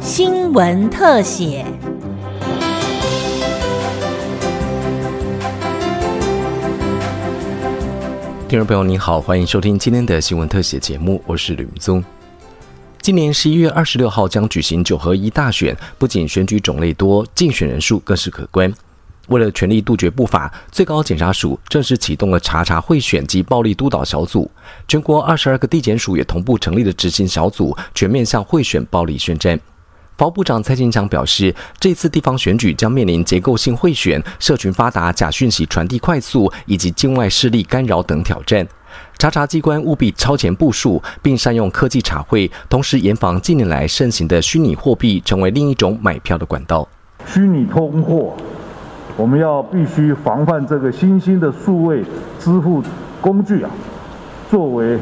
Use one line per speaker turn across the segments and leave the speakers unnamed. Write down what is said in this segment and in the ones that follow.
新闻特写。
听众朋友您好，欢迎收听今天的新闻特写节目，我是吕宗。今年十一月二十六号将举行九合一大选，不仅选举种类多，竞选人数更是可观。为了全力杜绝不法，最高检察署正式启动了查查贿选及暴力督导小组，全国二十二个地检署也同步成立了执行小组，全面向贿选暴力宣战。法务部长蔡金强表示，这次地方选举将面临结构性贿选、社群发达、假讯息传递快速以及境外势力干扰等挑战。查查机关务必超前部署，并善用科技查贿，同时严防近年来盛行的虚拟货币成为另一种买票的管道。
虚拟通货。我们要必须防范这个新兴的数位支付工具啊，作为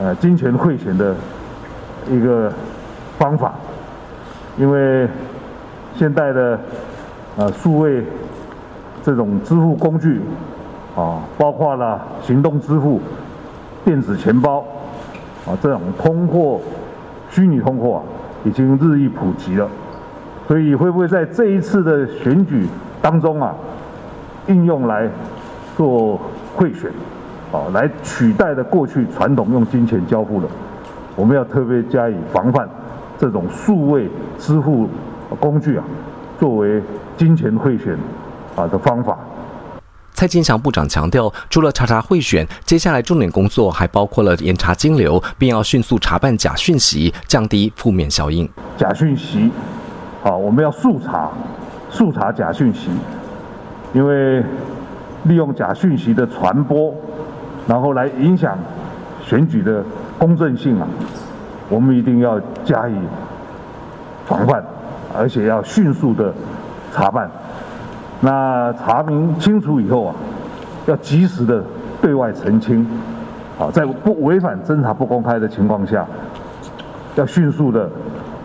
呃金钱汇钱的一个方法，因为现代的呃数位这种支付工具啊，包括了行动支付、电子钱包啊这种通货虚拟通货啊，已经日益普及了，所以会不会在这一次的选举？当中啊，应用来做贿选，啊，来取代的过去传统用金钱交付的，我们要特别加以防范这种数位支付工具啊，作为金钱贿选啊的方法。
蔡金祥部长强调，除了查查贿选，接下来重点工作还包括了严查金流，并要迅速查办假讯息，降低负面效应。
假讯息，啊，我们要速查。速查假讯息，因为利用假讯息的传播，然后来影响选举的公正性啊，我们一定要加以防范，而且要迅速的查办。那查明清楚以后啊，要及时的对外澄清，啊，在不违反侦查不公开的情况下，要迅速的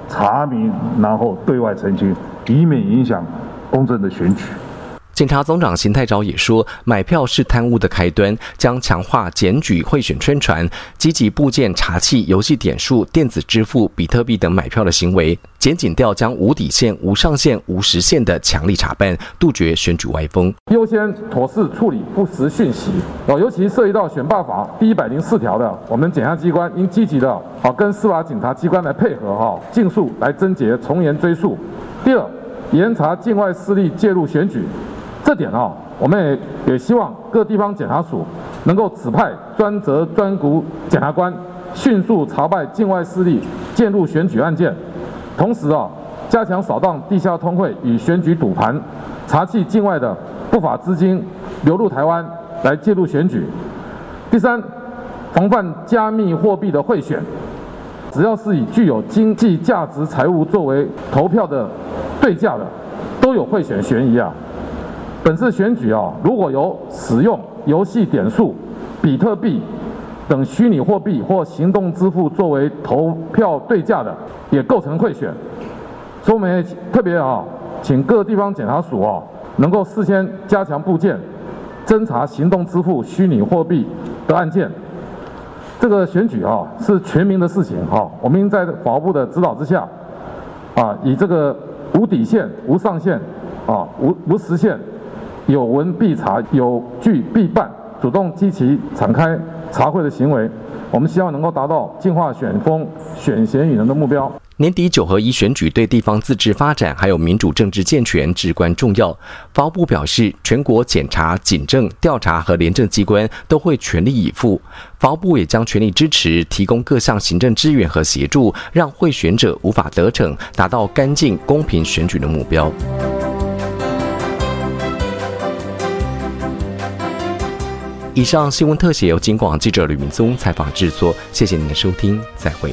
查明，然后对外澄清。以免影响公正的选举。
检察总长邢太昭也说，买票是贪污的开端，将强化检举贿选宣传，积极部件查缉游戏点数、电子支付、比特币等买票的行为。检警调将无底线、无上限、无时限的强力查办，杜绝选举歪风。
优先妥适处理不实讯息，哦，尤其涉及到选罢法第一百零四条的，我们检察机关应积极的，哦，跟司法警察机关来配合，哈，尽速来侦结、从严追诉。第二，严查境外势力介入选举，这点啊，我们也也希望各地方检察署能够指派专责专股检察官，迅速查办境外势力介入选举案件，同时啊，加强扫荡地下通汇与选举赌盘，查缉境外的不法资金流入台湾来介入选举。第三，防范加密货币的贿选。只要是以具有经济价值财物作为投票的对价的，都有贿选嫌疑啊。本次选举啊，如果有使用游戏点数、比特币等虚拟货币或行动支付作为投票对价的，也构成贿选。所以我们也特别啊，请各地方检察署啊，能够事先加强部件，侦查行动支付、虚拟货币的案件。这个选举啊是全民的事情哈，我们在法务部的指导之下，啊以这个无底线、无上限、啊无无时限，有闻必查、有据必办，主动积极敞开查会的行为，我们希望能够达到净化选风、选贤与能的目标。
年底九合一选举对地方自治发展还有民主政治健全至关重要。法务部表示，全国检察、警政、调查和廉政机关都会全力以赴。法务部也将全力支持，提供各项行政支援和协助，让贿选者无法得逞，达到干净公平选举的目标。以上新闻特写由金广记者吕明宗采访制作，谢谢您的收听，再会。